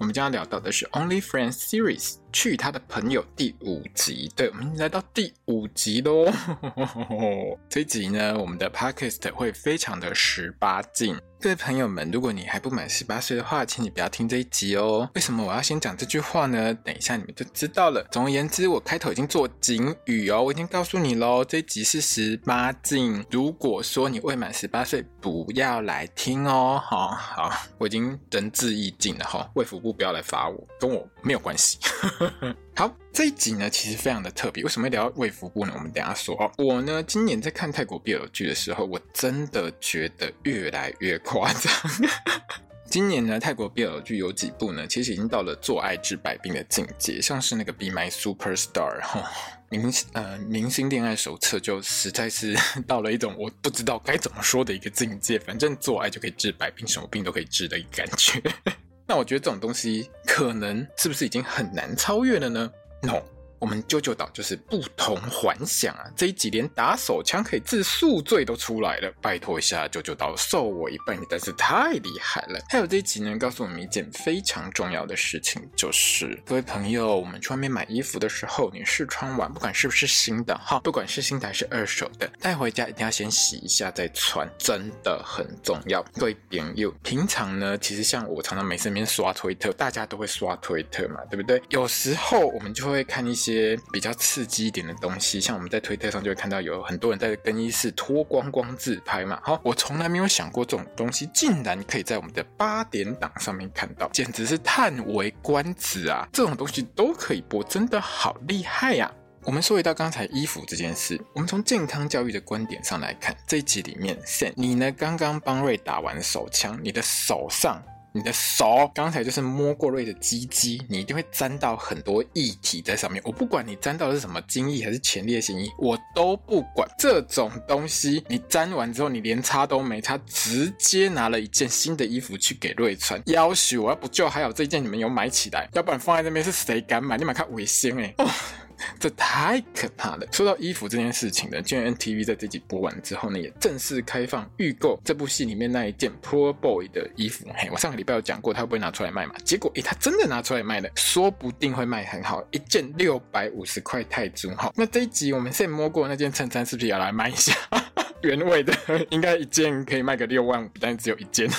我们将要聊到的是《Only Friends Series》。 去他的朋友第五集，对，我们来到第五集喽。这集呢，我们的 podcast 会非常的十八禁。各位朋友们，如果你还不满十八岁的话，请你不要听这一集哦。为什么我要先讲这句话呢？等一下你们就知道了。总而言之，我开头已经做警语哦，我已经告诉你喽，这一集是十八禁。如果说你未满十八岁，不要来听哦。好好，我已经仁至义尽了哈，卫福部不要来罚我，跟我没有关系。好，这一集呢，其实非常的特别。为什么要聊到卫福部呢？我们等下说哦。我呢，今年在看泰国 BL 剧的时候，我真的觉得越来越夸张。今年呢，泰国 BL 剧有几部呢？其实已经到了做爱治百病的境界，像是那个《Be My Superstar》哈，明呃明星恋爱手册就实在是 到了一种我不知道该怎么说的一个境界。反正做爱就可以治百病，什么病都可以治的一个感觉。那我觉得这种东西可能是不是已经很难超越了呢？No。我们啾啾岛就是不同凡响啊！这一集连打手枪可以治宿醉都出来了，拜托一下啾啾岛受我一拜，你真是太厉害了！还有这一集呢，告诉我们一件非常重要的事情，就是各位朋友，我们去外面买衣服的时候，你试穿完，不管是不是新的哈，不管是新的还是二手的，带回家一定要先洗一下再穿，真的很重要。各位朋友，平常呢，其实像我常常没事边刷推特，大家都会刷推特嘛，对不对？有时候我们就会看一些。些比较刺激一点的东西，像我们在推特上就会看到有很多人在更衣室脱光光自拍嘛。好，我从来没有想过这种东西竟然可以在我们的八点档上面看到，简直是叹为观止啊！这种东西都可以播，真的好厉害呀！我们说回到刚才衣服这件事，我们从健康教育的观点上来看，这一集里面，Sam，你呢刚刚帮瑞打完手枪，你的手上。你的手刚才就是摸过瑞的鸡鸡，你一定会沾到很多液体在上面。我不管你沾到的是什么精液还是前列腺液，我都不管。这种东西你沾完之后，你连擦都没擦，直接拿了一件新的衣服去给瑞穿。要许我要不就还有这件你们有买起来，要不然放在那边是谁敢买？你买看违心哎。这太可怕了！说到衣服这件事情呢，今天 NTV 在这集播完之后呢，也正式开放预购这部戏里面那一件 Poor Boy 的衣服。嘿，我上个礼拜有讲过，他会不会拿出来卖嘛？结果，诶，他真的拿出来卖了，说不定会卖很好，一件六百五十块泰铢。哈，那这一集我们现在摸过那件衬衫，是不是也要来卖一下？原味的，应该一件可以卖个六万五，但只有一件。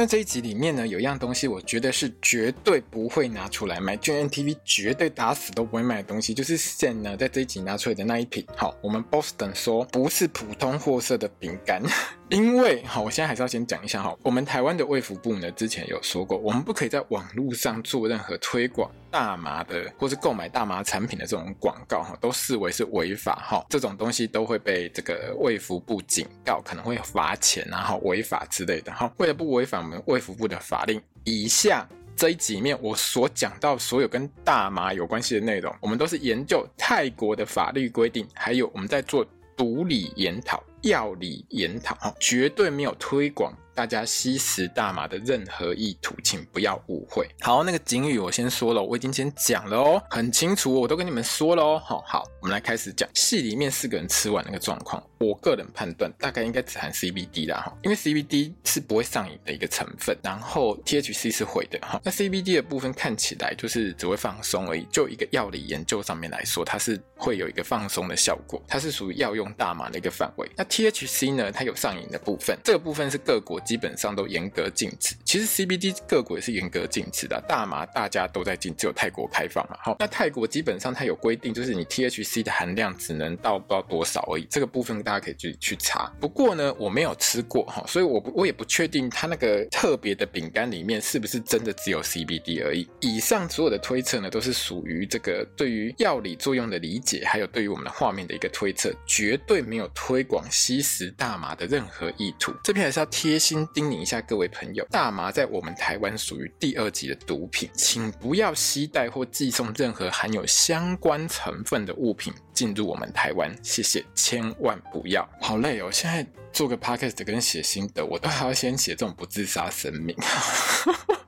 那这一集里面呢，有一样东西，我觉得是绝对不会拿出来买，GNTV 绝对打死都不会买的东西，就是 Sam 呢在这一集拿出来的那一瓶。好，我们 Boston 说不是普通货色的饼干。因为好，我现在还是要先讲一下哈，我们台湾的卫福部呢，之前有说过，我们不可以在网络上做任何推广大麻的，或是购买大麻产品的这种广告哈，都视为是违法哈，这种东西都会被这个卫福部警告，可能会罚钱然后违法之类的哈。为了不违反我们卫福部的法令，以下这一集里面我所讲到所有跟大麻有关系的内容，我们都是研究泰国的法律规定，还有我们在做毒理研讨。药理研讨，绝对没有推广。大家吸食大麻的任何意图，请不要误会。好，那个警语我先说了，我已经先讲了哦，很清楚，我都跟你们说了哦。好，好，我们来开始讲戏里面四个人吃完那个状况。我个人判断，大概应该只含 CBD 啦哈，因为 CBD 是不会上瘾的一个成分，然后 THC 是会的哈。那 CBD 的部分看起来就是只会放松而已，就一个药理研究上面来说，它是会有一个放松的效果，它是属于药用大麻的一个范围。那 THC 呢，它有上瘾的部分，这个部分是各国。基本上都严格禁止。其实 CBD 各国也是严格禁止的。大麻大家都在禁，只有泰国开放嘛。好，那泰国基本上它有规定，就是你 THC 的含量只能到不知道多少而已。这个部分大家可以去去查。不过呢，我没有吃过哈，所以我不我也不确定它那个特别的饼干里面是不是真的只有 CBD 而已。以上所有的推测呢，都是属于这个对于药理作用的理解，还有对于我们的画面的一个推测，绝对没有推广吸食大麻的任何意图。这边还是要贴心叮咛一下各位朋友，大麻在我们台湾属于第二级的毒品，请不要携带或寄送任何含有相关成分的物品进入我们台湾，谢谢，千万不要。好累哦，现在做个 podcast 跟写心得，我都还要先写这种不自杀声明。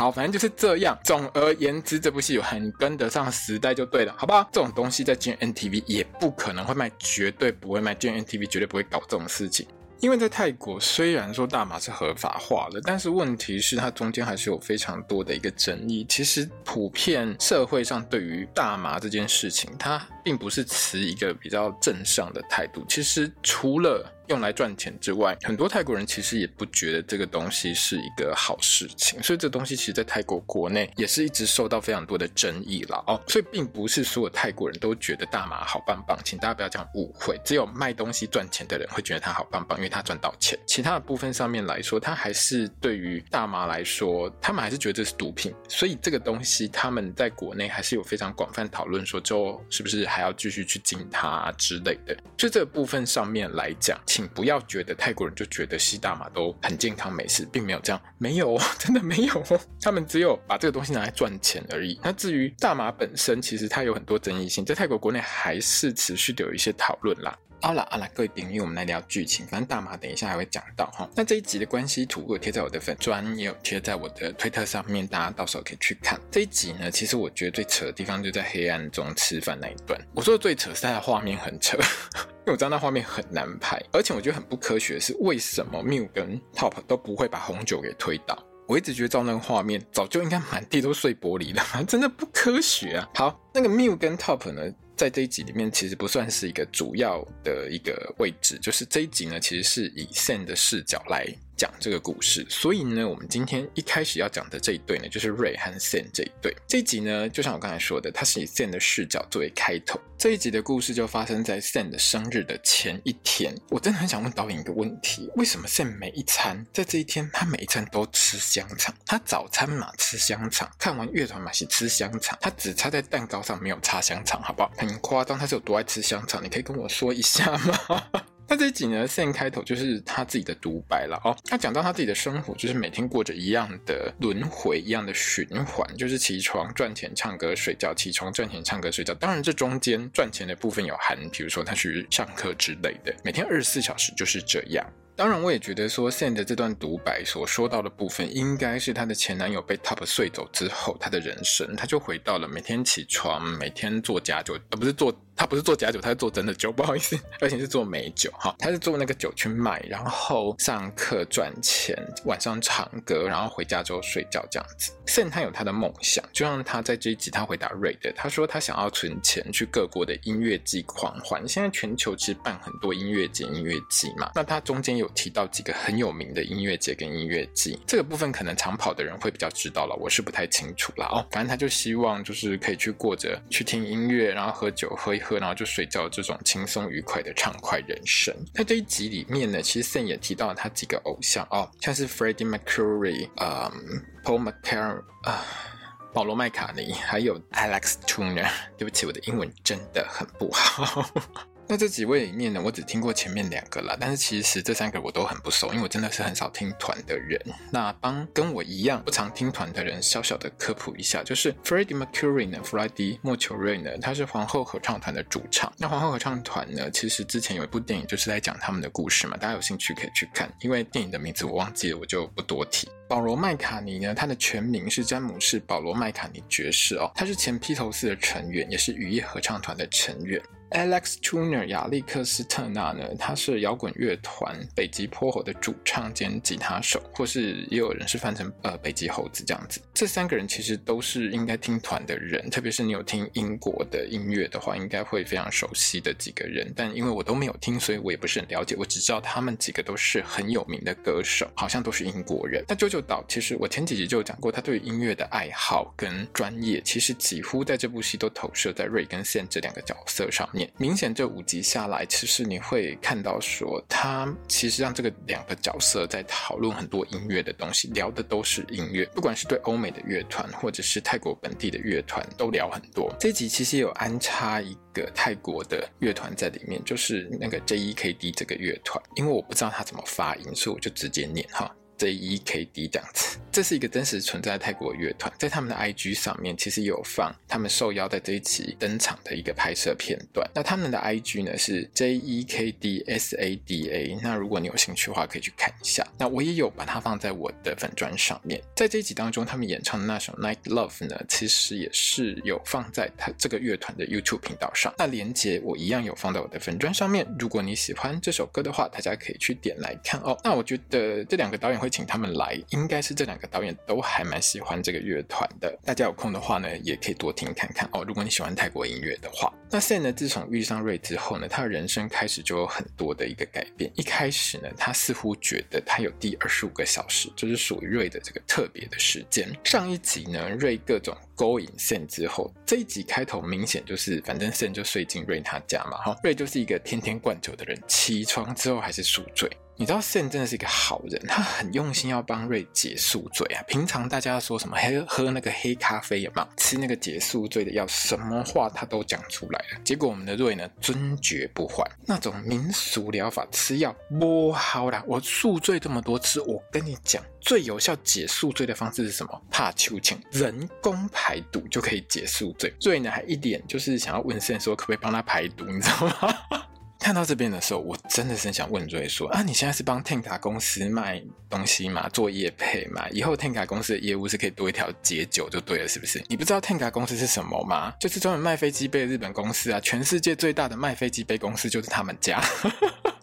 好，反正就是这样。总而言之，这部戏有很跟得上时代就对了，好不好？这种东西在 GMMTV 也不可能会卖，绝对不会卖。GMMTV 绝对不会搞这种事情。因为在泰国，虽然说大麻是合法化的，但是问题是它中间还是有非常多的一个争议。其实普遍社会上对于大麻这件事情，它并不是持一个比较正向的态度。其实除了用来赚钱之外，很多泰国人其实也不觉得这个东西是一个好事情，所以这东西其实，在泰国国内也是一直受到非常多的争议了哦。所以并不是所有泰国人都觉得大麻好棒棒，请大家不要这样误会。只有卖东西赚钱的人会觉得它好棒棒，因为他赚到钱。其他的部分上面来说，他还是对于大麻来说，他们还是觉得这是毒品。所以这个东西他们在国内还是有非常广泛讨论，说之后是不是还要继续去禁它之类的。就这个部分上面来讲，请不要觉得泰国人就觉得吸大麻都很健康没事，并没有这样，没有哦，真的没有哦。他们只有把这个东西拿来赚钱而已。那至于大麻本身，其实它有很多争议性，在泰国国内还是持续的有一些讨论啦。好了好了，各位朋友，我们来聊剧情。反正大麻等一下还会讲到哈。那这一集的关系图我贴在我的粉专，也有贴在我的推特上面，大家到时候可以去看。这一集呢，其实我觉得最扯的地方就在黑暗中吃饭那一段。我说的最扯是它的画面很扯，因为我知道那画面很难拍，而且我觉得很不科学的是，为什么 Mew 跟 Top 都不会把红酒给推倒？我一直觉得照那个画面，早就应该满地都碎玻璃了，真的不科学啊。好，那个 Mew 跟 Top 呢？在这一集里面，其实不算是一个主要的一个位置，就是这一集呢，其实是以 Sam 的视角来讲这个故事，所以呢，我们今天一开始要讲的这一对呢，就是 Ray 和 Sam 这一对。这一集呢，就像我刚才说的，它是以 Sam 的视角作为开头。这一集的故事就发生在 Sam 的生日的前一天。我真的很想问导演一个问题：为什么 Sam 每一餐在这一天，他每一餐都吃香肠？他早餐嘛吃香肠，看完乐团嘛是吃香肠，他只插在蛋糕上没有插香肠，好不好？很夸张，他是有多爱吃香肠？你可以跟我说一下吗？那这一集呢，Sam 开头就是他自己的独白了哦。他讲到他自己的生活，就是每天过着一样的轮回，一样的循环，就是起床赚钱唱歌睡觉，起床赚钱唱歌睡觉。当然，这中间赚钱的部分有含，比如说他去上课之类的，每天二十四小时就是这样。当然，我也觉得说 Sam 的这段独白所说到的部分，应该是她的前男友被 Top 睡走之后，她的人生，她就回到了每天起床，每天做家酒，而不是做。他不是做假酒，他是做真的酒，不好意思，而且是做美酒哈。他是做那个酒去卖，然后上课赚钱，晚上唱歌，然后回家之后睡觉这样子。圣他有他的梦想，就像他在这一集他回答 r 的，他说他想要存钱去各国的音乐季狂欢。现在全球其实办很多音乐节、音乐季嘛，那他中间有提到几个很有名的音乐节跟音乐季，这个部分可能长跑的人会比较知道了，我是不太清楚了哦。反正他就希望就是可以去过着去听音乐，然后喝酒喝一喝。然后就睡觉，这种轻松愉快的畅快人生。在这一集里面呢，其实 Sam 也提到了他几个偶像哦，像是 Freddie Mercury、嗯、Paul McCartney 啊、保罗麦卡尼，还有 Alex Turner。对不起，我的英文真的很不好。那这几位里面呢，我只听过前面两个啦，但是其实这三个我都很不熟，因为我真的是很少听团的人。那帮跟我一样不常听团的人小小的科普一下，就是 Freddie Mercury 呢，弗莱迪莫丘瑞呢，他是皇后合唱团的主唱。那皇后合唱团呢，其实之前有一部电影就是在讲他们的故事嘛，大家有兴趣可以去看，因为电影的名字我忘记了，我就不多提。保罗麦卡尼呢，他的全名是詹姆士保罗麦卡尼爵士哦，他是前披头士的成员，也是雨夜合唱团的成员。Alex Turner 亚历克斯特纳呢，他是摇滚乐团北极泼猴的主唱兼吉他手，或是也有人是翻成呃北极猴子这样子。这三个人其实都是应该听团的人，特别是你有听英国的音乐的话，应该会非常熟悉的几个人。但因为我都没有听，所以我也不是很了解。我只知道他们几个都是很有名的歌手，好像都是英国人。那 JoJo 岛其实我前几集就有讲过，他对音乐的爱好跟专业，其实几乎在这部戏都投射在 Ray 跟 Sam 这两个角色上面。念。明显这五集下来，其实你会看到说，他其实让这个两个角色在讨论很多音乐的东西，聊的都是音乐，不管是对欧美的乐团，或者是泰国本地的乐团，都聊很多。这集其实有安插一个泰国的乐团在里面，就是那个 JEKD 这个乐团，因为我不知道他怎么发音，所以我就直接念哈。JEKD 这样子，这是一个真实存在的泰国乐团，在他们的 IG 上面其实有放他们受邀在这一期登场的一个拍摄片段。那他们的 IG 呢是 JEKDSADA，那如果你有兴趣的话，可以去看一下。那我也有把它放在我的粉专上面。在这一集当中，他们演唱的那首 Night Love 呢，其实也是有放在他这个乐团的 YouTube 频道上。那连结我一样有放在我的粉专上面。如果你喜欢这首歌的话，大家可以去点来看哦。那我觉得这两个导演会。请他们来，应该是这两个导演都还蛮喜欢这个乐团的。大家有空的话呢，也可以多听看看哦。如果你喜欢泰国音乐的话，那 Sen 呢，自从遇上 Ray 之后呢，他的人生开始就有很多的一个改变。一开始呢，他似乎觉得他有第二十五个小时，就是属于 Ray 的这个特别的时间。上一集呢，Ray 各种勾引 Sen 之后，这一集开头明显就是，反正 Sen 就睡进 Ray 他家嘛，哈，Ray 就是一个天天灌酒的人，起床之后还是宿醉。你知道圣真的是一个好人，他很用心要帮瑞解宿醉啊。平常大家说什么喝喝那个黑咖啡有没有？吃那个解宿醉的药，什么话他都讲出来了。结果我们的瑞呢，尊爵不还，那种民俗疗法吃药不好啦。我宿醉这么多次，我跟你讲，最有效解宿醉的方式是什么？怕秋千，人工排毒就可以解宿醉。瑞呢还一点就是想要问 Sen 说可不可以帮他排毒，你知道吗？看到这边的时候，我真的是想问瑞说啊，你现在是帮 Tenga 公司卖东西吗？做业配吗？以后 Tenga 公司的业务是可以多一条解酒就对了，是不是？你不知道 Tenga 公司是什么吗？就是专门卖飞机杯的日本公司啊，全世界最大的卖飞机杯公司就是他们家。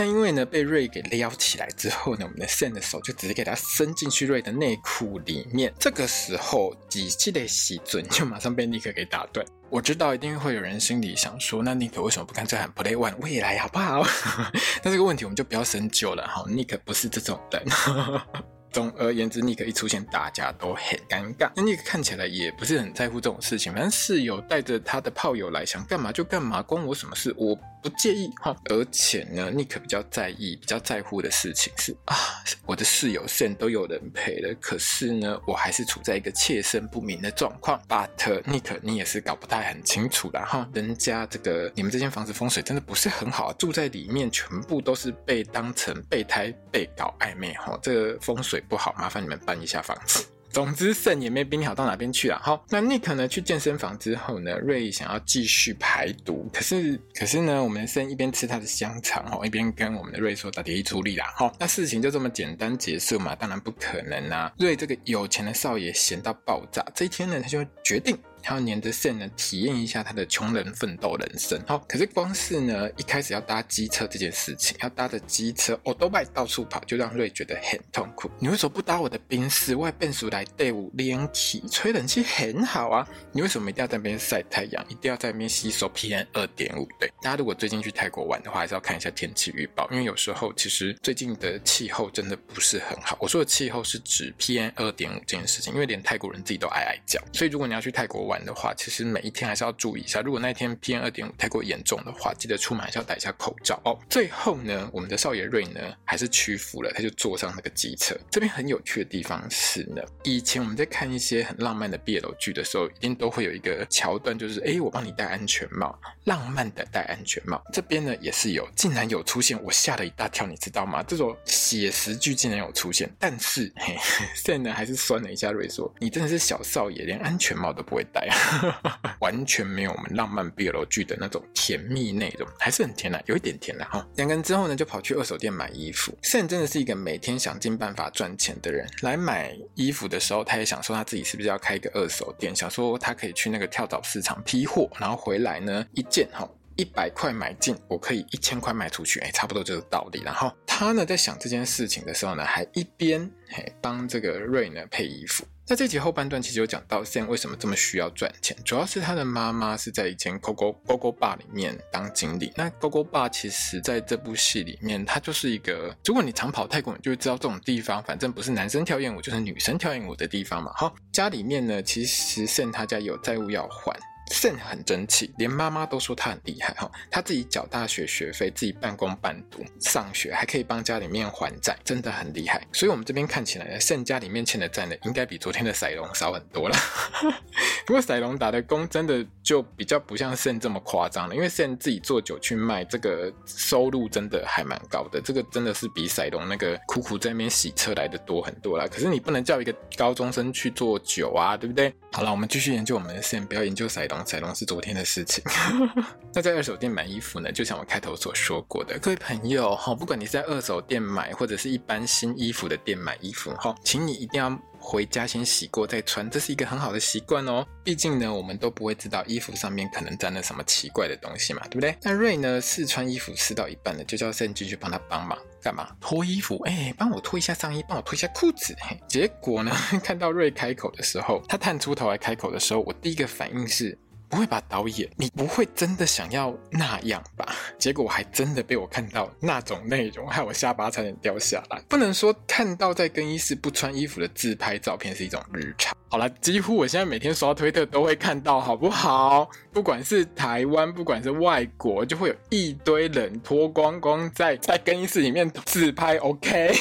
但因为呢，被瑞给撩起来之后呢，我们的圣的手就直接给他伸进去瑞的内裤里面。这个时候，机器的洗准就马上被尼克给打断。我知道一定会有人心里想说，那尼克为什么不干脆喊 Play One 未来好不好？那这个问题我们就不要深究了哈。Nick 不是这种人。总而言之，Nick 一出现，大家都很尴尬。那 Nick 看起来也不是很在乎这种事情，反正室友带着他的炮友来，想干嘛就干嘛，关我什么事？我不介意哈。而且呢，Nick 比较在意、比较在乎的事情是啊，我的室友 Sen 都有人陪了，可是呢，我还是处在一个妾身不明的状况。But nik 你也是搞不太很清楚啦哈。人家这个你们这间房子风水真的不是很好，住在里面全部都是被当成备胎、被搞暧昧哈。这个风水。不好，麻烦你们搬一下房子。总之肾也没比你好到哪边去了。好，那 Nick 呢？去健身房之后呢瑞想要继续排毒，可是，可是呢，我们肾一边吃他的香肠哦，一边跟我们的瑞说打铁出力啦。好，那事情就这么简单结束嘛？当然不可能啊瑞这个有钱的少爷闲到爆炸，这一天呢，他就决定。他要黏着线呢，体验一下他的穷人奋斗人生。好，可是光是呢，一开始要搭机车这件事情，要搭着机车欧兜拜到处跑，就让瑞觉得很痛苦。你为什么不搭我的宾士？外变速来队伍连体吹冷气很好啊！你为什么一定要在那边晒太阳？一定要在那边吸收 PM 二点五？对，大家如果最近去泰国玩的话，还是要看一下天气预报，因为有时候其实最近的气候真的不是很好。我说的气候是指 PM 二点五这件事情，因为连泰国人自己都哀哀叫。所以如果你要去泰国，玩的话，其实每一天还是要注意一下。如果那一天 PM 二点五太过严重的话，记得出门还是要戴一下口罩哦。最后呢，我们的少爷瑞呢还是屈服了，他就坐上那个机车。这边很有趣的地方是呢，以前我们在看一些很浪漫的 BL 剧的时候，一定都会有一个桥段，就是哎，我帮你戴安全帽，浪漫的戴安全帽。这边呢也是有，竟然有出现，我吓了一大跳，你知道吗？这种写实剧竟然有出现，但是嘿，现在呢还是酸了一下瑞说：“你真的是小少爷，连安全帽都不会戴” 完全没有我们浪漫 BL 剧的那种甜蜜内容，还是很甜的，有一点甜的哈。两个人之后呢，就跑去二手店买衣服。Sen 真的是一个每天想尽办法赚钱的人。来买衣服的时候，他也想说他自己是不是要开一个二手店，想说他可以去那个跳蚤市场批货，然后回来呢一件哈一百块买进，我可以一千块卖出去，哎，差不多这个道理。然后他呢在想这件事情的时候呢，还一边嘿帮这个 Ray 呢配衣服。在这集后半段，其实有讲到 Sen 为什么这么需要赚钱，主要是他的妈妈是在以前 Gogo Gogo Bar 里面当经理。那 Gogo Bar 其实在这部戏里面，它就是一个，如果你常跑泰国，你就会知道这种地方，反正不是男生跳艳舞，就是女生跳艳舞的地方嘛。哈，家里面呢，其实 Sen 他家有债务要还。Sam 很争气，连妈妈都说他很厉害哈。他自己缴大学学费，自己半工半读上学，还可以帮家里面还债，真的很厉害。所以我们这边看起来呢，Sam 家里面欠的债呢，应该比昨天的赛龙少很多了。不过赛龙打的工真的就比较不像 Sam 这么夸张了，因为 Sam 自己做酒去卖，这个收入真的还蛮高的。这个真的是比赛龙那个苦苦在那边洗车来的多很多啦。可是你不能叫一个高中生去做酒啊，对不对？好了，我们继续研究我们的 Sam，不要研究赛龙彩，龙是昨天的事情。那在二手店买衣服呢，就像我开头所说过的，各位朋友哈，不管你是在二手店买，或者是一般新衣服的店买衣服哈，请你一定要回家先洗过再穿，这是一个很好的习惯哦。毕竟呢，我们都不会知道衣服上面可能沾了什么奇怪的东西嘛，对不对？那瑞呢，试穿衣服试到一半呢，就叫 Sam 进去帮他帮忙干嘛？脱衣服，哎、帮我脱一下上衣，帮我脱一下裤子。结果呢，看到瑞开口的时候，他探出头来开口的时候，我第一个反应是。不会吧，导演，你不会真的想要那样吧？结果我还真的被我看到那种内容，害我下巴差点掉下来。不能说看到在更衣室不穿衣服的自拍照片是一种日常。好了，几乎我现在每天刷推特都会看到，好不好？不管是台湾，不管是外国，就会有一堆人脱光光在在更衣室里面自拍。OK，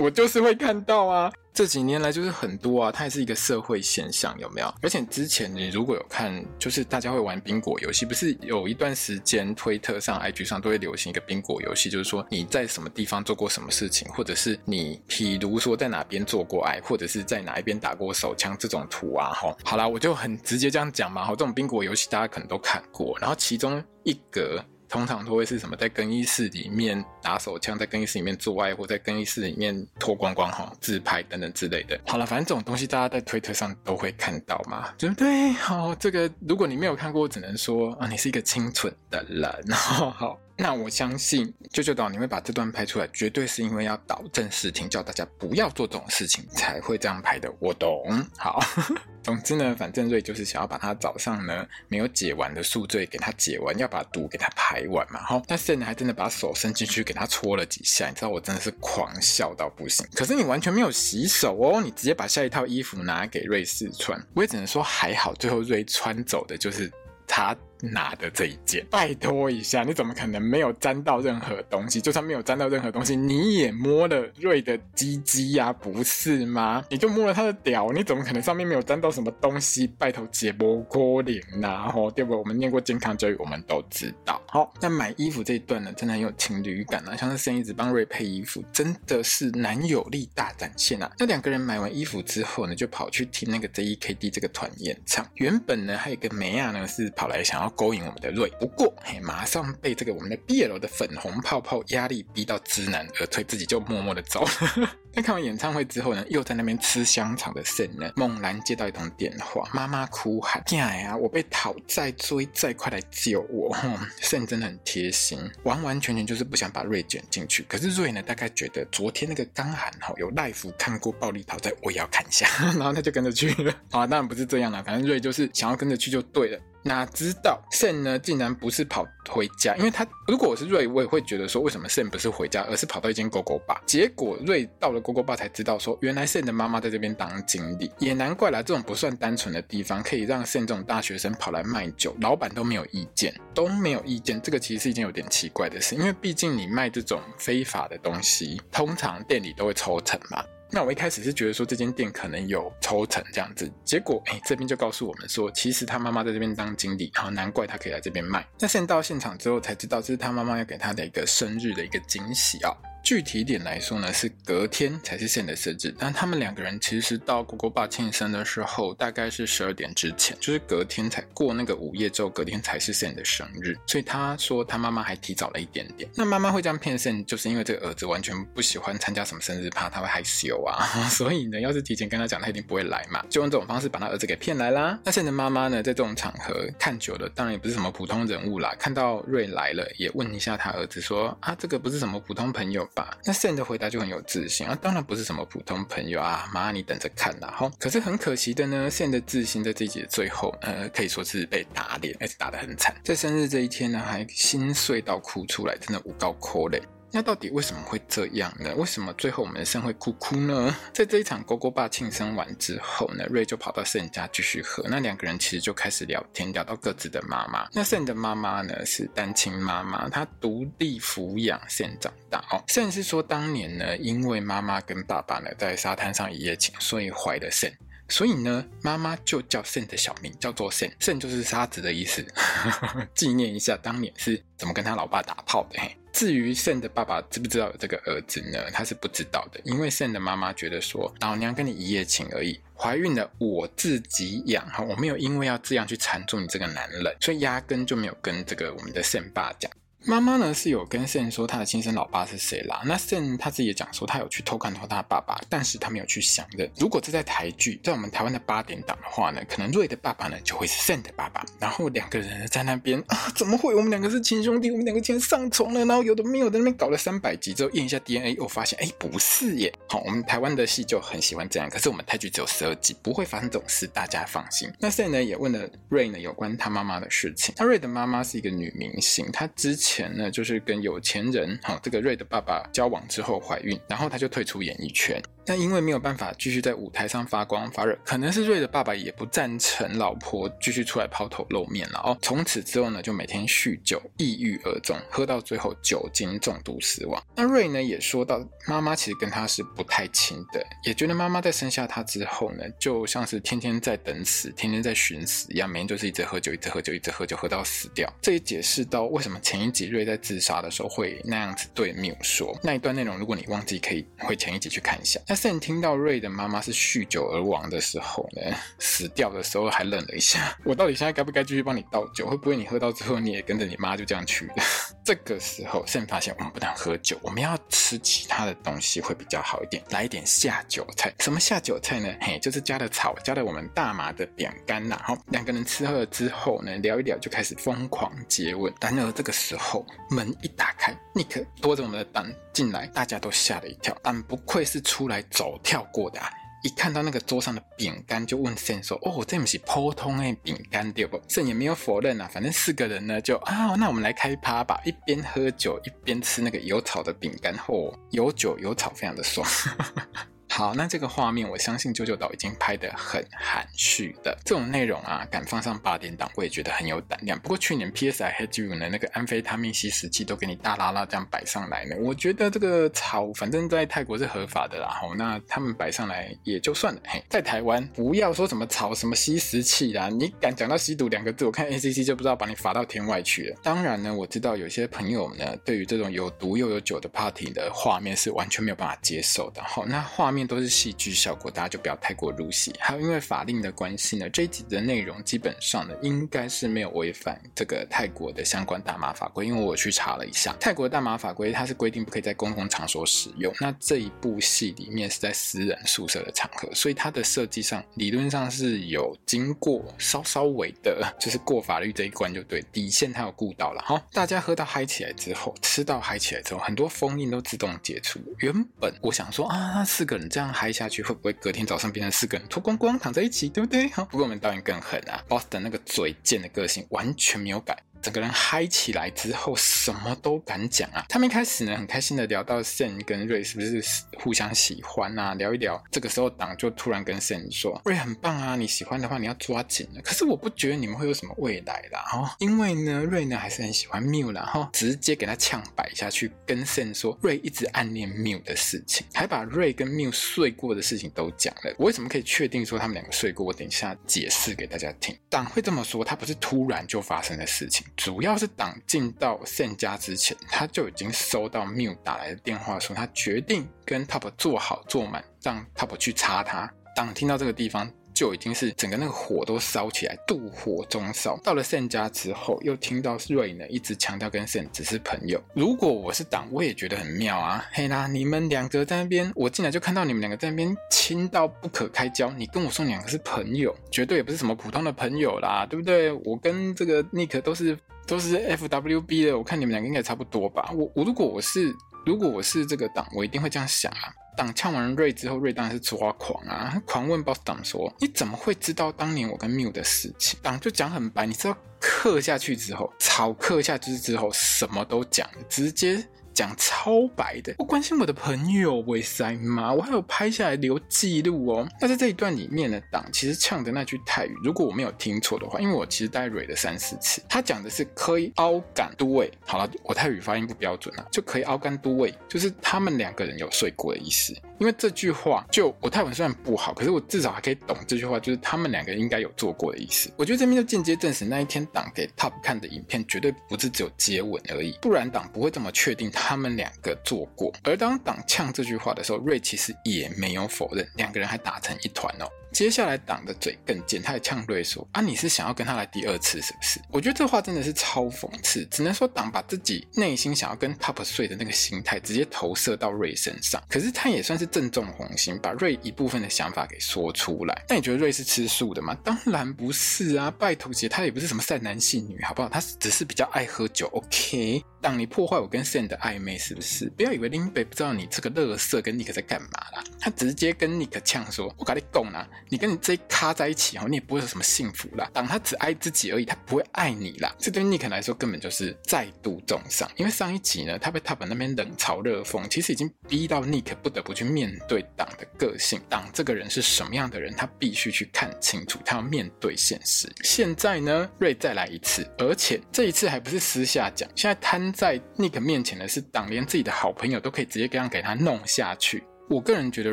我就是会看到啊。这几年来就是很多啊，它也是一个社会现象，有没有？而且之前你如果有看，就是大家会玩宾果游戏，不是有一段时间推特上、IG 上都会流行一个宾果游戏，就是说你在什么地方做过什么事情，或者是你，譬如说在哪边做过爱，或者是在哪一边打过手枪这种图啊，哈。好啦，我就很直接这样讲嘛，哈，这种宾果游戏大家可能都看过，然后其中一格。通常都会是什么，在更衣室里面打手枪，在更衣室里面做爱，或在更衣室里面脱光光哈自拍等等之类的。好了，反正这种东西大家在推特上都会看到嘛，对不对？好，这个如果你没有看过，只能说啊，你是一个清纯的人。好。那我相信舅舅岛你会把这段拍出来，绝对是因为要导正视听，叫大家不要做这种事情才会这样拍的。我懂。好，总之呢，反正瑞就是想要把他早上呢没有解完的宿醉给他解完，要把毒给他排完嘛。哈，但是呢还真的把手伸进去给他搓了几下，你知道我真的是狂笑到不行。可是你完全没有洗手哦，你直接把下一套衣服拿给瑞试穿，我也只能说还好，最后瑞穿走的就是他。拿的这一件，拜托一下，你怎么可能没有沾到任何东西？就算没有沾到任何东西，你也摸了瑞的鸡鸡呀，不是吗？你就摸了他的屌，你怎么可能上面没有沾到什么东西？拜托，解剖可怜呐，吼，对不？我们念过健康教育，我们都知道。好，那买衣服这一段呢，真的很有情侣感啊，像是圣一直帮瑞配衣服，真的是男友力大展现啊。那两个人买完衣服之后呢，就跑去听那个 JEKD 这个团演唱。原本呢，还有一个梅亚呢，是跑来想要。勾引我们的瑞，不过嘿，马上被这个我们的 BL 的粉红泡泡压力逼到知难而退，自己就默默的走了。在看完演唱会之后呢，又在那边吃香肠的 Sam 呢，猛然接到一通电话，妈妈哭喊：“天啊，我被讨债追债，快来救我！” Sam 真的很贴心，完完全全就是不想把瑞卷进去。可是瑞呢，大概觉得昨天那个刚喊哈有赖福看过暴力讨债，我也要看一下，然后他就跟着去了。啊，当然不是这样啦，反正瑞就是想要跟着去就对了。哪知道 Sam 呢，竟然不是跑回家，因为他如果我是瑞，我也会觉得说，为什么 Sam 不是回家，而是跑到一间狗狗吧？结果瑞到了狗狗吧，才知道说，原来 Sam 的妈妈在这边当经理，也难怪啦，这种不算单纯的地方，可以让 Sam 这种大学生跑来卖酒，老板都没有意见，都没有意见。这个其实是一件有点奇怪的事，因为毕竟你卖这种非法的东西，通常店里都会抽成嘛。那我一开始是觉得说这间店可能有抽成这样子，结果哎，这边就告诉我们说，其实他妈妈在这边当经理，然后难怪他可以来这边卖。那现在到现场之后才知道，这是他妈妈要给他的一个生日的一个惊喜啊。具体点来说呢，是隔天才是 Sam 的生日，但他们两个人其实到 gogobar 庆生的时候，大概是十二点之前，就是隔天才过那个午夜之后，隔天才是 Sam 的生日，所以他说他妈妈还提早了一点点。那妈妈会这样骗 Sam，就是因为这个儿子完全不喜欢参加什么生日趴，他会害羞啊，所以呢，要是提前跟他讲，他一定不会来嘛，就用这种方式把他儿子给骗来啦。那 Sam 的妈妈呢，在这种场合看久了，当然也不是什么普通人物啦，看到瑞来了，也问一下他儿子说啊，这个不是什么普通朋友吧？那 Sam 的回答就很有自信啊，当然不是什么普通朋友啊，妈，你等着看呐，哈。可是很可惜的呢，Sam 的自信在这一集的最后，呃，可以说是被打脸，而且打得很惨。在生日这一天呢，还心碎到哭出来，真的无高可怜。那到底为什么会这样呢？为什么最后我们的肾会哭哭呢？在这一场勾勾爸庆生完之后呢，瑞就跑到肾家继续喝。那两个人其实就开始聊天，聊到各自的妈妈。那肾的妈妈呢是单亲妈妈，她独立抚养肾长大哦。肾是说当年呢，因为妈妈跟爸爸呢在沙滩上一夜情，所以怀了肾。所以呢，妈妈就叫肾的小名叫做肾，肾就是沙子的意思，纪念一下当年是怎么跟他老爸打炮的。嘿，至于肾的爸爸知不知道有这个儿子呢？他是不知道的，因为肾的妈妈觉得说，老娘跟你一夜情而已，怀孕了我自己养哈，我没有因为要这样去缠住你这个男人，所以压根就没有跟这个我们的肾爸讲。妈妈呢是有跟 Sen 说他的亲生老爸是谁啦？那 Sen 他自己也讲说他有去偷看到他爸爸，但是他没有去相认。如果这在台剧，在我们台湾的八点档的话呢，可能瑞的爸爸呢就会是 Sen 的爸爸，然后两个人在那边啊，怎么会？我们两个是亲兄弟，我们两个竟然上床了，然后有的没有的那边搞了三百集之后验一下 DNA，又发现哎不是耶。好，我们台湾的戏就很喜欢这样，可是我们台剧只有十二集，不会发生这种事，大家放心。那 Sen 呢也问了瑞呢有关他妈妈的事情，他瑞的妈妈是一个女明星，她之前。前呢，就是跟有钱人，哈，这个瑞的爸爸交往之后怀孕，然后他就退出演艺圈。但因为没有办法继续在舞台上发光发热，可能是瑞的爸爸也不赞成老婆继续出来抛头露面了哦。从此之后呢，就每天酗酒，抑郁而终，喝到最后酒精中毒死亡。那瑞呢也说到，妈妈其实跟他是不太亲的，也觉得妈妈在生下他之后呢，就像是天天在等死，天天在寻死一样，每天就是一直喝酒，一直喝酒，一直喝酒，喝到死掉。这也解释到为什么前一集瑞在自杀的时候会那样子对缪说。那一段内容，如果你忘记，可以回前一集去看一下。正听到瑞的妈妈是酗酒而亡的时候呢，死掉的时候还愣了一下。我到底现在该不该继续帮你倒酒？会不会你喝到之后你也跟着你妈就这样去了？这个时候，肾发现我们不能喝酒，我们要吃其他的东西会比较好一点。来一点下酒菜。什么下酒菜呢？嘿，就是加了草，加了我们大麻的饼干呐。然后两个人吃喝了之后呢，聊一聊就开始疯狂接吻。然而这个时候门一打开，尼克拖着我们的蛋进来，大家都吓了一跳。但不愧是出来。走跳过的啊，一看到那个桌上的饼干，就问肾说：“哦，这不是普通的饼干对不？”肾也没有否认啊，反正四个人呢，就啊，那我们来开趴吧，一边喝酒一边吃那个有草的饼干，嚯，有酒有草，非常的爽。好，那这个画面，我相信啾啾岛已经拍得很含蓄的这种内容啊，敢放上八点档，我也觉得很有胆量。不过去年 P.S. I Hate You 呢，那个安非他命吸食器都给你大拉拉这样摆上来呢，我觉得这个草反正在泰国是合法的啦，吼，那他们摆上来也就算了。嘿，在台湾不要说什么草什么吸食器啦，你敢讲到吸毒两个字，我看 A.C.C 就不知道把你罚到天外去了。当然呢，我知道有些朋友呢，对于这种有毒又有酒的 party 的画面是完全没有办法接受的。好，那画面。都是戏剧效果，大家就不要太过入戏。还有因为法令的关系呢，这一集的内容基本上呢，应该是没有违反这个泰国的相关大麻法规。因为我去查了一下，泰国大麻法规它是规定不可以在公共场所使用。那这一部戏里面是在私人宿舍的场合，所以它的设计上理论上是有经过稍稍微的，就是过法律这一关就对，底线它有顾到了。好，大家喝到嗨起来之后，吃到嗨起来之后，很多封印都自动解除。原本我想说啊，那四个人。这样嗨下去会不会隔天早上变成四个人脱光光躺在一起，对不对？好，不过我们导演更狠啊，Boston 那个嘴贱的个性完全没有改。整个人嗨起来之后，什么都敢讲啊！他们一开始呢，很开心的聊到肾跟瑞是不是互相喜欢啊，聊一聊。这个时候党就突然跟肾说：“瑞很棒啊，你喜欢的话你要抓紧了。”可是我不觉得你们会有什么未来啦，哈！因为呢，瑞呢还是很喜欢缪，然后直接给他呛摆下去，跟肾说瑞一直暗恋缪的事情，还把瑞跟缪睡过的事情都讲了。我为什么可以确定说他们两个睡过？我等一下解释给大家听。党会这么说，他不是突然就发生的事情。主要是党进到圣家之前，他就已经收到缪打来的电话，说他决定跟 Top 做好做满，让 Top 去插他。党听到这个地方。就已经是整个那个火都烧起来，妒火中烧。到了肾家之后，又听到瑞呢一直强调跟肾只是朋友。如果我是党，我也觉得很妙啊。嘿啦，你们两个在那边，我进来就看到你们两个在那边亲到不可开交。你跟我说你两个是朋友，绝对也不是什么普通的朋友啦，对不对？我跟这个 nik 都是都是 FWB 的，我看你们两个应该差不多吧。我我如果我是如果我是这个党，我一定会这样想啊。党呛完瑞之后，瑞当然是抓狂啊！狂问 boss 党说：“你怎么会知道当年我跟缪的事情？”党就讲很白，你知道刻下去之后，草刻下去之后，什么都讲，直接讲超白的，我关心我的朋友，为什么？我还有拍下来留记录哦。那在这一段里面呢，党其实唱的那句泰语，如果我没有听错的话，因为我其实大概蕊了三四次，他讲的是可以凹感都位。好了，我泰语发音不标准啊，就可以凹干都位，就是他们两个人有睡过的意思。因为这句话，就我泰文虽然不好，可是我至少还可以懂这句话，就是他们两个人应该有做过的意思。我觉得这边就间接证实那一天党给 Top 看的影片绝对不是只有接吻而已，不然党不会这么确定他他们两个做过。而当挡呛这句话的时候，瑞其实也没有否认，两个人还打成一团哦。接下来党的嘴更贱，他还呛瑞说：“啊，你是想要跟他来第二次是不是？”我觉得这话真的是超讽刺，只能说党把自己内心想要跟 Top 睡的那个心态直接投射到瑞身上。可是他也算是正中红心，把瑞一部分的想法给说出来。那你觉得瑞是吃素的吗？当然不是啊！拜托姐，他也不是什么善男信女，好不好？他只是比较爱喝酒。OK，当你破坏我跟 Sam 的暧昧是不是？不要以为林北不知道你这个乐色跟 Nick 在干嘛啦。他直接跟 Nick 呛说：“我跟你讲啦。”你跟你这一咖在一起哦，你也不会有什么幸福啦。当他只爱自己而已，他不会爱你啦。这对尼克来说根本就是再度重伤。因为上一集呢，他被 Top 那边冷嘲热讽，其实已经逼到尼克不得不去面对党的个性。党这个人是什么样的人，他必须去看清楚，他要面对现实。现在呢，瑞再来一次，而且这一次还不是私下讲，现在摊在尼克面前的是党，连自己的好朋友都可以直接这样给他弄下去。我个人觉得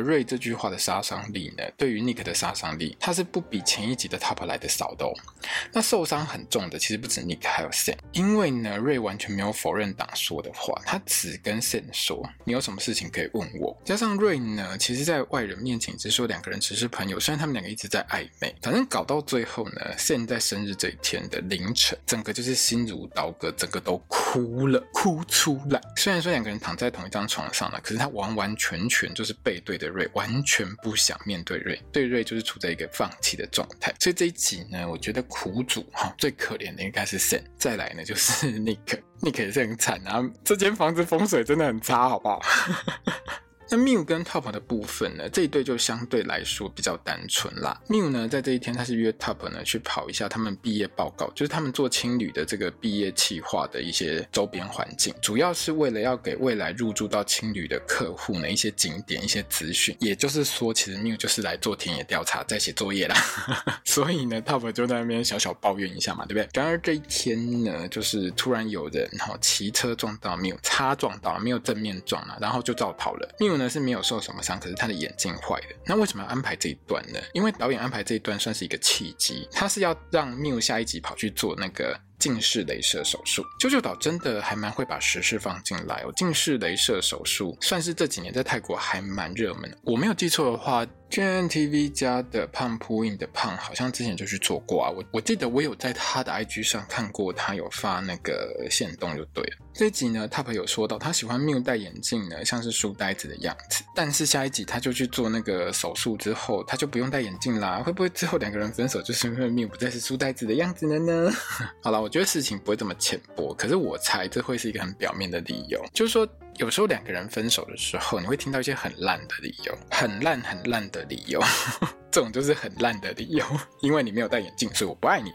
瑞这句话的杀伤力呢，对于 Nick 的杀伤力，他是不比前一集的 Top 来的少的哦。那受伤很重的其实不止 Nick，还有 Sam，因为呢，瑞完全没有否认党说的话，他只跟 Sam 说：“你有什么事情可以问我。”加上瑞呢，其实在外人面前只说两个人只是朋友，虽然他们两个一直在暧昧，反正搞到最后呢，Sam 在生日这一天的凌晨，整个就是心如刀割，整个都哭了，哭出来。虽然说两个人躺在同一张床上了，可是他完完全全就是。是背对的瑞，完全不想面对瑞，对瑞就是处在一个放弃的状态。所以这一集呢，我觉得苦主哈最可怜的应该是沈再来呢就是 Nick，Nick 也是很惨啊，这间房子风水真的很差，好不好？那 Miu 跟 Top 的部分呢，这一对就相对来说比较单纯啦。Miu 呢，在这一天他是约 Top 呢去跑一下他们毕业报告，就是他们做青旅的这个毕业企划的一些周边环境，主要是为了要给未来入住到青旅的客户呢一些景点、一些资讯。也就是说，其实 Miu 就是来做田野调查，在写作业啦。所以呢，Top 就在那边小小抱怨一下嘛，对不对？然而这一天呢，就是突然有人然后骑车撞到 Miu，擦撞到了，没有正面撞了，然后就照跑了。Miu 呢是没有受什么伤，可是他的眼镜坏了。那为什么要安排这一段呢？因为导演安排这一段算是一个契机，他是要让缪下一集跑去做那个近视雷射手术。九九岛真的还蛮会把时事放进来哦。近视雷射手术算是这几年在泰国还蛮热门的。我没有记错的话。，GNTV 家的胖扑印的胖，好像之前就去做过啊。我我记得我有在他的 IG 上看过，他有发那个线动就对了。这一集呢，Top 有说到他喜欢 Mew 戴眼镜呢，像是书呆子的样子。但是下一集他就去做那个手术之后，他就不用戴眼镜啦。会不会之后两个人分手，就是因为 Mew 不再是书呆子的样子了呢？好了，我觉得事情不会这么浅薄，可是我猜这会是一个很表面的理由，就是说。有时候两个人分手的时候，你会听到一些很烂的理由，很烂很烂的理由，这种就是很烂的理由，因为你没有戴眼镜，所以我不爱你。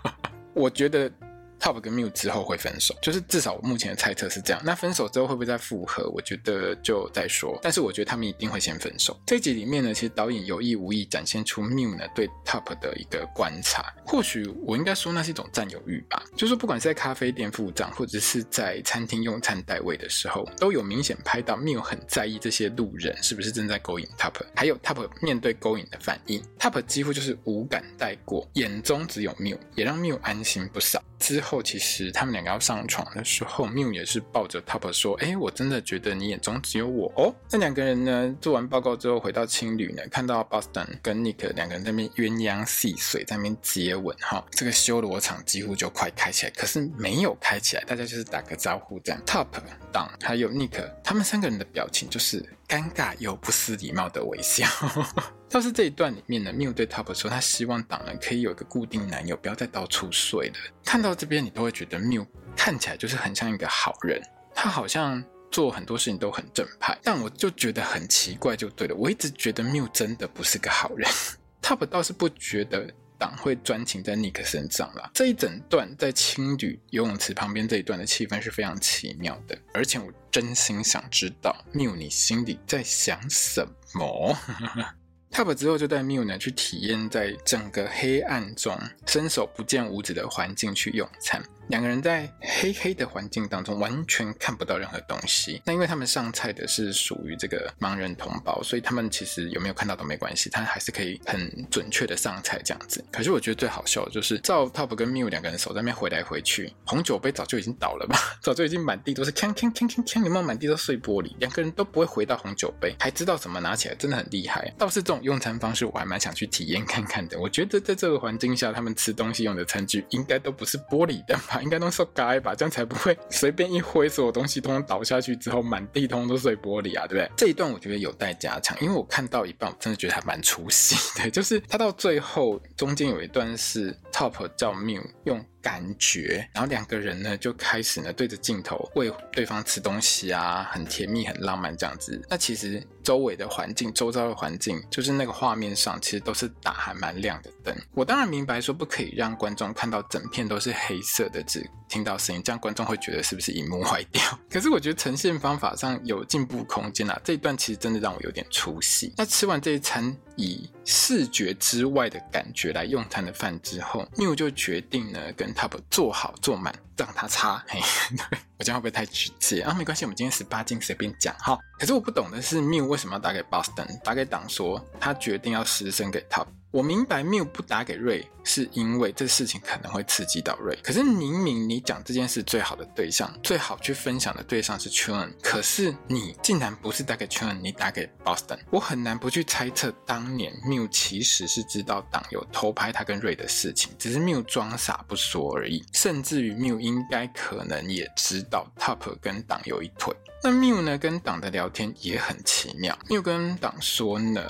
我觉得。Top 跟 Miu 之后会分手，就是至少我目前的猜测是这样。那分手之后会不会再复合？我觉得就再说。但是我觉得他们一定会先分手。这一集里面呢，其实导演有意无意展现出 Miu 呢对 Top 的一个观察。或许我应该说那是一种占有欲吧。就是不管是在咖啡店付账，或者是在餐厅用餐带位的时候，都有明显拍到 Miu 很在意这些路人是不是正在勾引 Top，还有 Top 面对勾引的反应。Top 几乎就是无感带过，眼中只有 Miu，也让 Miu 安心不少。之后，后其实他们两个要上床的时候，Mew 也是抱着 Top 说：“哎，我真的觉得你眼中只有我哦。”那两个人呢，做完报告之后回到青旅呢，看到 Boston 跟 Nick 两个人在那边鸳鸯戏水，在那边接吻，哈，这个修罗场几乎就快开起来，可是没有开起来，大家就是打个招呼这样。Top、Don 还有 Nick，他们三个人的表情就是尴尬又不失礼貌的微笑。倒是这一段里面呢，Mew 对 Top 说，他希望党人可以有一个固定男友，不要再到处睡了。看到这边，你都会觉得 Mew 看起来就是很像一个好人，他好像做很多事情都很正派。但我就觉得很奇怪，就对了，我一直觉得 Mew 真的不是个好人。Top 倒是不觉得党会专情在尼克身上啦。这一整段在青旅游泳池旁边这一段的气氛是非常奇妙的，而且我真心想知道缪你心里在想什么。Top 之后就带缪呢去体验在整个黑暗中伸手不见五指的环境去用餐。两个人在黑黑的环境当中完全看不到任何东西。那因为他们上菜的是属于这个盲人同胞，所以他们其实有没有看到都没关系，他还是可以很准确的上菜这样子。可是我觉得最好笑的就是照 Top 跟 Miu 两个人手在那边回来回去，红酒杯早就已经倒了吧，早就已经满地都是锵锵锵锵锵，有没有满地都碎玻璃？两个人都不会回到红酒杯，还知道怎么拿起来，真的很厉害。倒是这种用餐方式，我还蛮想去体验看看的。我觉得在这个环境下，他们吃东西用的餐具应该都不是玻璃的吧？应该都是盖。吧，这样才不会随便一挥，所有东西通通倒下去之后，满地通通都碎玻璃啊，对不对？这一段我觉得有待加强，因为我看到一半，我真的觉得还蛮出戏的，就是他到最后中间有一段是 Top 叫 m i 用。感觉，然后两个人呢就开始呢对着镜头喂对方吃东西啊，很甜蜜、很浪漫这样子。那其实周围的环境、周遭的环境，就是那个画面上其实都是打还蛮亮的灯。我当然明白说不可以让观众看到整片都是黑色的，只听到声音，这样观众会觉得是不是荧幕坏掉？可是我觉得呈现方法上有进步空间啊。这一段其实真的让我有点出戏。那吃完这一餐，以视觉之外的感觉来用餐的饭之后，Miu 就决定呢跟 Top 坐好坐满，让他擦。嘿，对，我这样会不会太直接啊？没关系，我们今天十八禁随便讲哈。可是我不懂的是，Miu 为什么要打给 Boston，打给党说他决定要失身给 Top。我明白 Miu 不打给瑞，是因为这事情可能会刺激到瑞。可是明明你讲这件事最好的对象，最好去分享的对象是 Chun，可是你竟然不是打给 Chun，你打给 Boston。我很难不去猜测，当年 Miu 其实是知道党有偷拍他跟瑞的事情，只是 Miu 装傻不说而已。甚至于 Miu 应该可能也知道 Top 跟党有一腿。那 Miu 呢跟党的聊天也很奇妙，Miu 跟党说呢。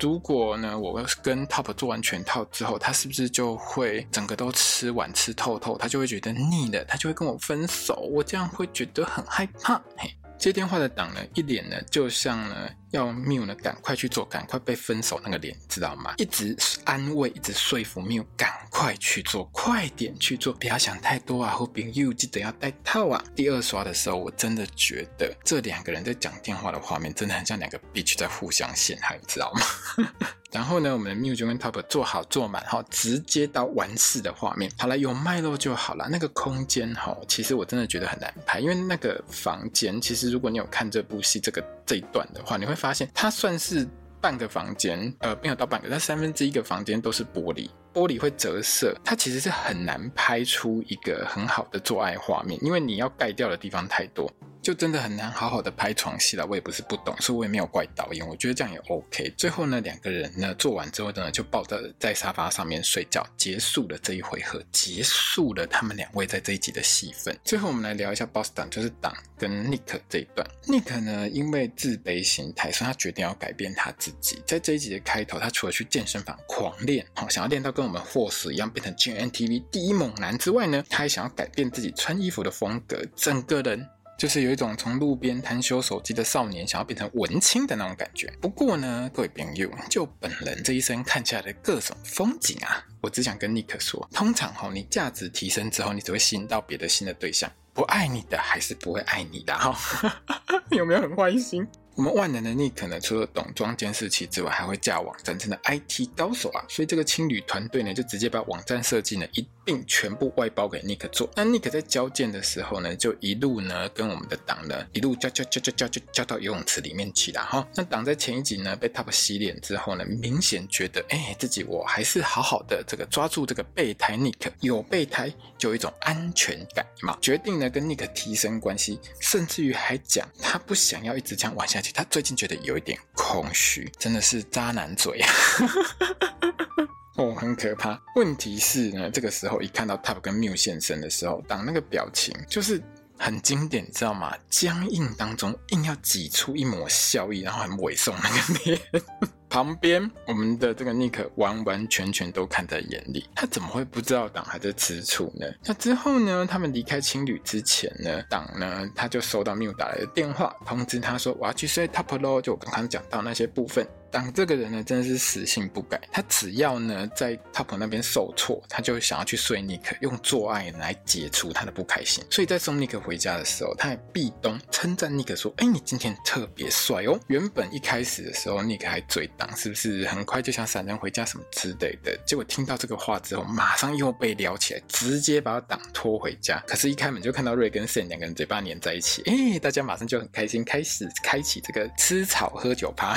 如果呢，我跟 Top 做完全套之后，他是不是就会整个都吃完吃透透？他就会觉得腻了，他就会跟我分手。我这样会觉得很害怕。嘿。接电话的党呢，一脸呢就像呢要缪呢赶快去做，赶快被分手那个脸，知道吗？一直安慰，一直说服缪赶快去做，快点去做，不要想太多啊。后边又记得要戴套啊。第二刷的时候，我真的觉得这两个人在讲电话的画面，真的很像两个 bitch 在互相陷害，你知道吗？然后呢，我们的 Miu 就跟 top 做好做满，哈，直接到完事的画面。好了，有脉络就好了。那个空间，哈，其实我真的觉得很难拍，因为那个房间，其实如果你有看这部戏这个这一段的话，你会发现它算是半个房间，呃，没有到半个，但三分之一个房间都是玻璃，玻璃会折射，它其实是很难拍出一个很好的做爱画面，因为你要盖掉的地方太多。就真的很难好好的拍床戏了，我也不是不懂，所以我也没有怪导演，我觉得这样也 OK。最后呢，两个人呢做完之后呢，就抱着在沙发上面睡觉，结束了这一回合，结束了他们两位在这一集的戏份。最后我们来聊一下 Boston，就是党跟 Nick 这一段。Nick 呢，因为自卑心态，所以他决定要改变他自己。在这一集的开头，他除了去健身房狂练，好想要练到跟我们霍士一样变成 gmtv 第一猛男之外呢，他还想要改变自己穿衣服的风格，整个人。就是有一种从路边摊修手机的少年想要变成文青的那种感觉。不过呢，各位朋友，就本人这一生看下来的各种风景啊，我只想跟尼克说，通常哈，你价值提升之后，你只会吸引到别的新的对象，不爱你的还是不会爱你的哈。有没有很坏心？我们万能的 Nick 呢，除了懂装监视器之外，还会架网站，真的 IT 高手啊！所以这个青旅团队呢，就直接把网站设计呢一并全部外包给 Nick 做。那 Nick 在交件的时候呢，就一路呢跟我们的党呢一路交交交交交交交到游泳池里面去了哈。那党在前一集呢被 Top 洗脸之后呢，明显觉得哎自己我还是好好的这个抓住这个备胎 Nick，有备胎就有一种安全感嘛，决定呢跟 Nick 提升关系，甚至于还讲他不想要一直这样玩下去。他最近觉得有一点空虚，真的是渣男嘴啊！哦，很可怕。问题是呢，这个时候一看到 Top 跟 Miu 现身的时候，当那个表情就是很经典，你知道吗？僵硬当中硬要挤出一抹笑意，然后很猥琐那个脸。旁边我们的这个 Nick 完完全全都看在眼里，他怎么会不知道党还在吃醋呢？那之后呢，他们离开青旅之前呢，党呢他就收到 Miu 打来的电话，通知他说我要去睡 Top 喽，就我刚刚讲到那些部分。党这个人呢，真的是死性不改。他只要呢在 Top 那边受挫，他就想要去睡 Nick，用做爱来解除他的不开心。所以在送 Nick 回家的时候，他还壁咚称赞 Nick 说：“哎，你今天特别帅哦。”原本一开始的时候，Nick 还嘴党，是不是很快就想闪人回家什么之类的？结果听到这个话之后，马上又被撩起来，直接把党拖回家。可是，一开门就看到瑞跟 Sam 两个人嘴巴黏在一起，哎，大家马上就很开心，开始开启这个吃草喝酒趴。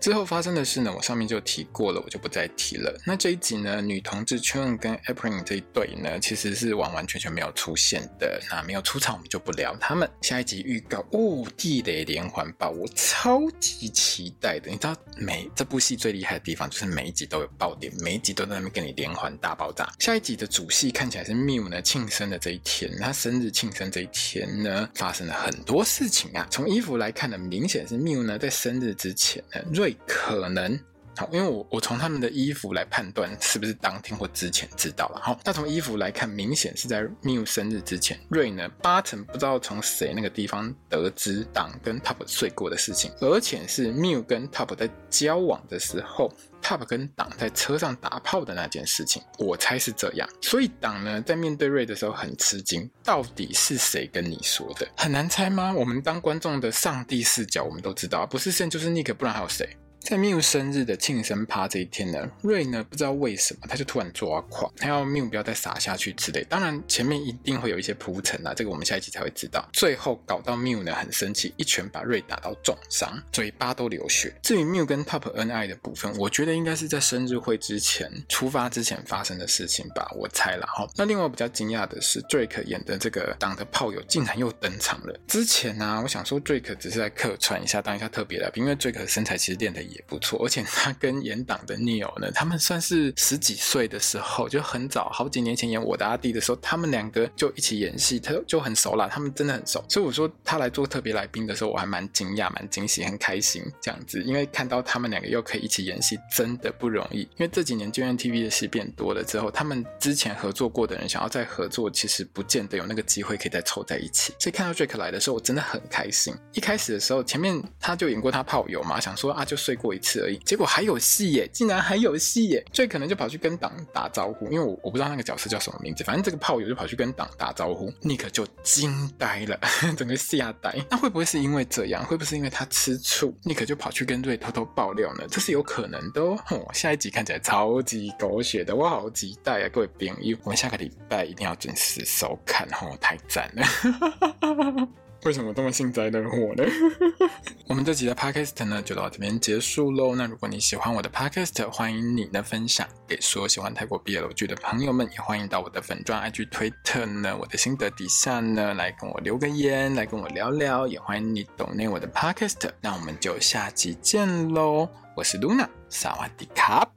之后发生的事呢，我上面就提过了，我就不再提了。那这一集呢，女同志 Chun 跟 April 这一对呢，其实是完完全全没有出现的。那没有出场，我们就不聊他们。下一集预告哦，地雷连环爆，我超级期待的。你知道，每这部戏最厉害的地方就是每一集都有爆点，每一集都在那边给你连环大爆炸。下一集的主戏看起来是 Mew 呢庆生的这一天，他生日庆生这一天呢，发生了很多事情啊。从衣服来看呢，明显是 Mew 呢在生日之前呢，瑞。可能好，因为我我从他们的衣服来判断是不是当天或之前知道了。好，那从衣服来看，明显是在 Miu 生日之前。瑞呢，八成不知道从谁那个地方得知党跟 Top 睡过的事情，而且是 Miu 跟 Top 在交往的时候，Top 跟党在车上打炮的那件事情。我猜是这样，所以党呢在面对瑞的时候很吃惊，到底是谁跟你说的？很难猜吗？我们当观众的上帝视角，我们都知道，不是 Sam 就是 Nick，不然还有谁？在 Mew 生日的庆生趴这一天呢，瑞呢不知道为什么他就突然抓狂，他要 Mew 不要再傻下去之类。当然前面一定会有一些铺陈啊，这个我们下一集才会知道。最后搞到 Mew 呢很生气，一拳把瑞打到重伤，嘴巴都流血。至于 Mew 跟 Top 恩爱的部分，我觉得应该是在生日会之前出发之前发生的事情吧，我猜了哈。那另外比较惊讶的是，Drake 演的这个党的炮友竟然又登场了。之前呢、我想说 Drake 只是在客串一下，当一下特别来宾，因为 Drake 身材其实练得也不错，而且他跟演党的 Neil 呢，他们算是十几岁的时候就很早，好几年前演我的阿弟的时候，他们两个就一起演戏，他就很熟了，他们真的很熟。所以我说他来做特别来宾的时候，我还蛮惊讶、蛮惊喜、很开心这样子，因为看到他们两个又可以一起演戏，真的不容易。因为这几年 GMMTV 的戏变多了之后，他们之前合作过的人想要再合作，其实不见得有那个机会可以再凑在一起。所以看到 Drake 来的时候，我真的很开心。一开始的时候，前面他就演过他炮友嘛，想说啊，就睡过一次而已。结果还有戏耶，竟然还有戏耶！所以可能就跑去跟党打招呼，因为我我不知道那个角色叫什么名字，反正这个炮友就跑去跟党打招呼，Nick 就惊呆了，整个吓呆。那会不会是因为这样？会不会是因为他吃醋，Nick 就跑去跟瑞偷偷爆料呢？这是有可能的哦。哦，下一集看起来超级狗血的，我好期待啊！各位朋友，我们下个礼拜一定要准时收看哦，太赞了！为什么这么幸灾乐祸呢？我们这集的 podcast 呢，就到这边结束喽。那如果你喜欢我的 podcast，欢迎你的分享给所有喜欢泰国 BL 剧的朋友们，也欢迎到我的粉专 IG 推特呢，我的心得底下呢，来跟我留个言，来跟我聊聊。也欢迎你 donate 我的 podcast。那我们就下集见喽！我是 Luna，萨瓦迪卡。